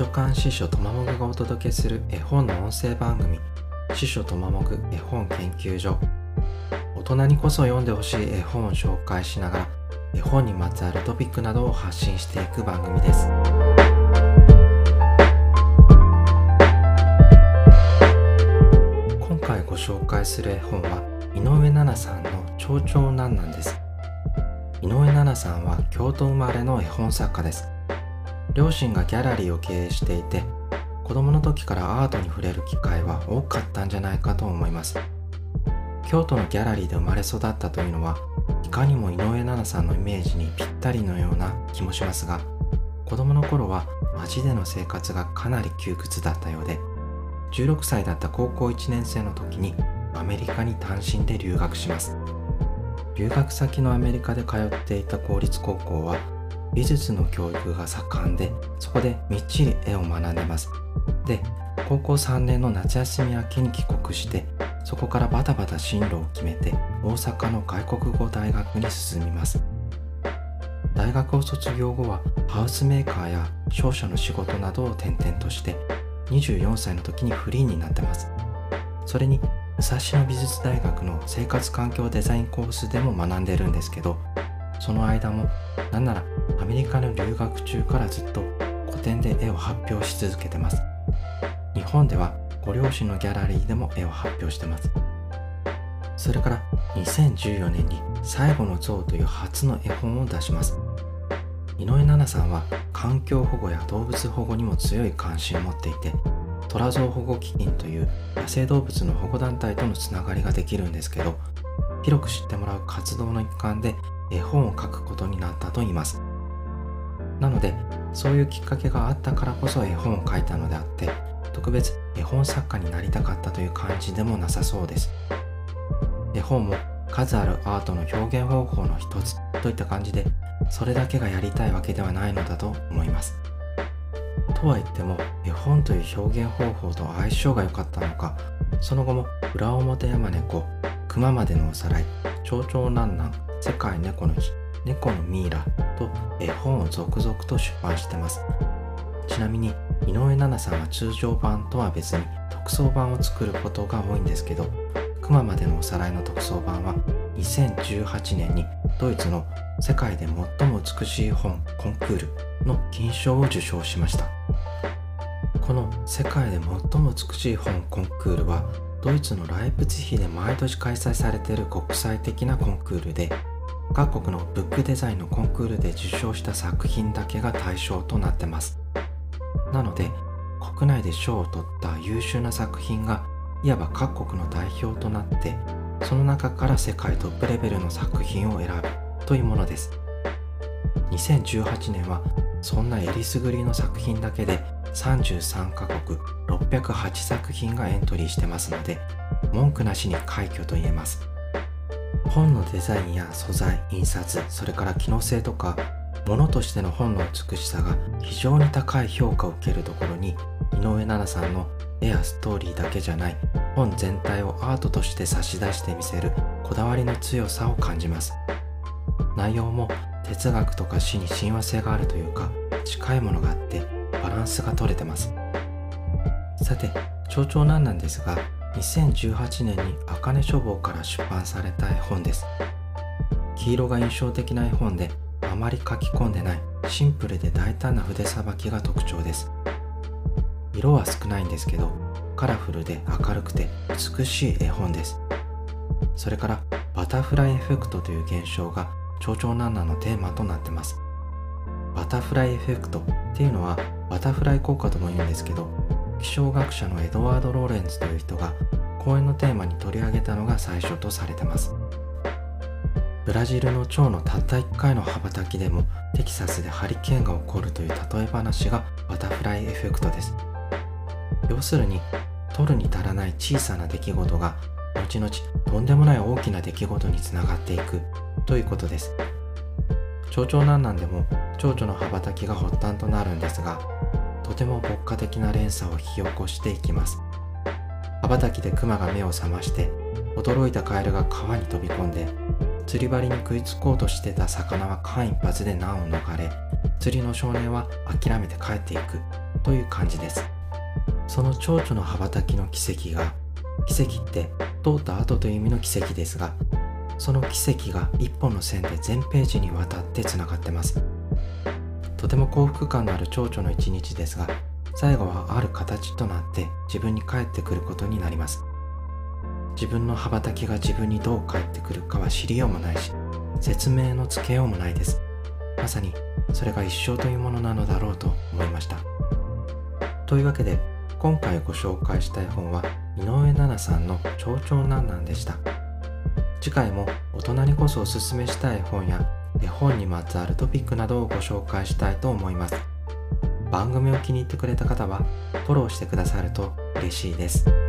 書館司書とまもぐがお届けする絵本の音声番組司書とまもぐ絵本研究所。大人にこそ読んでほしい絵本を紹介しながら絵本にまつわるトピックなどを発信していく番組です。今回ご紹介する絵本は井上奈々さんの「蝶々なんなん」です。井上奈々さんは京都生まれの絵本作家です。両親がギャラリーを経営していて子供の時からアートに触れる機会は多かったんじゃないかと思います。京都のギャラリーで生まれ育ったというのはいかにも井上奈々さんのイメージにぴったりのような気もしますが子供の頃は街での生活がかなり窮屈だったようで16歳だった高校1年生の時にアメリカに単身で留学します。留学先のアメリカで通っていた公立高校は美術の教育が盛んでそこでみっちり絵を学んでます。で高校3年の夏休み明けに帰国してそこからバタバタ進路を決めて大阪の外国語大学に進みます。大学を卒業後はハウスメーカーや商社の仕事などを転々として24歳の時にフリーになってます。それに武蔵野美術大学の生活環境デザインコースでも学んでるんですけどその間もなんならアメリカの留学中からずっと個展で絵を発表し続けてます。日本ではご両親のギャラリーでも絵を発表してます。それから2014年に「最後の像」という初の絵本を出します。井上奈々さんは環境保護や動物保護にも強い関心を持っていて虎像保護基金という野生動物の保護団体とのつながりができるんですけど広く知ってもらう活動の一環で絵本を書くことになったといいます。なのでそういうきっかけがあったからこそ絵本を書いたのであって特別絵本作家になりたかったという感じでもなさそうです。絵本も数あるアートの表現方法の一つといった感じでそれだけがやりたいわけではないのだと思います。とは言っても絵本という表現方法と相性が良かったのかその後も裏表山猫熊までのおさらい蝶々なんなん世界猫の日猫のミイラと絵本を続々と出版してます。ちなみに井上奈々さんは通常版とは別に特装版を作ることが多いんですけど熊までのおさらいの特装版は2018年にドイツの世界で最も美しい本コンクールの金賞を受賞しました。この世界で最も美しい本コンクールはドイツのライプツヒで毎年開催されている国際的なコンクールで各国のブックデザインのコンクールで受賞した作品だけが対象となってます。なので国内で賞を取った優秀な作品がいわば各国の代表となってその中から世界トップレベルの作品を選ぶというものです。2018年はそんなえりすぐりの作品だけで33カ国608作品がエントリーしてますので文句なしに快挙と言えます。本のデザインや素材印刷それから機能性とか物としての本の美しさが非常に高い評価を受けるところに井上奈々さんの絵やストーリーだけじゃない本全体をアートとして差し出してみせるこだわりの強さを感じます。内容も哲学とか詩に親和性があるというか近いものがあってバランスが取れてます。さて蝶々なんなんですが2018年に茜書房から出版された絵本です。黄色が印象的な絵本であまり書き込んでないシンプルで大胆な筆さばきが特徴です。色は少ないんですけどカラフルで明るくて美しい絵本です。それからバタフライエフェクトという現象が蝶々なんなのテーマとなってます。バタフライエフェクトっていうのはバタフライ効果とも言うんですけど気象学者のエドワード・ローレンズという人が講演のテーマに取り上げたのが最初とされてます。ブラジルの蝶のたった1回の羽ばたきでもテキサスでハリケーンが起こるという例え話がバタフライエフェクトです。要するに取るに足らない小さな出来事が後々とんでもない大きな出来事につながっていくということです。蝶々なんなんでも蝶々の羽ばたきが発端となるんですがとても牧歌的な連鎖を引き起こしていきます。羽ばたきで熊が目を覚まして驚いたカエルが川に飛び込んで釣り針に食いつこうとしてた魚は間一髪で難を逃れ釣りの少年は諦めて帰っていくという感じです。その蝶々の羽ばたきの奇跡が奇跡って通った後という意味の奇跡ですがその奇跡が一本の線で全ページにわたってつながってます。とても幸福感のある蝶々の一日ですが最後はある形となって自分に返ってくることになります。自分の羽ばたきが自分にどう返ってくるかは知りようもないし説明のつけようもないです。まさにそれが一生というものなのだろうと思いました。というわけで今回ご紹介したい本は井上奈々さんの「蝶々なんなん」でした。次回も大人にこそおすすめしたい本や絵本にまつわるトピックなどをご紹介したいと思います番組を気に入ってくれた方はフォローしてくださると嬉しいです。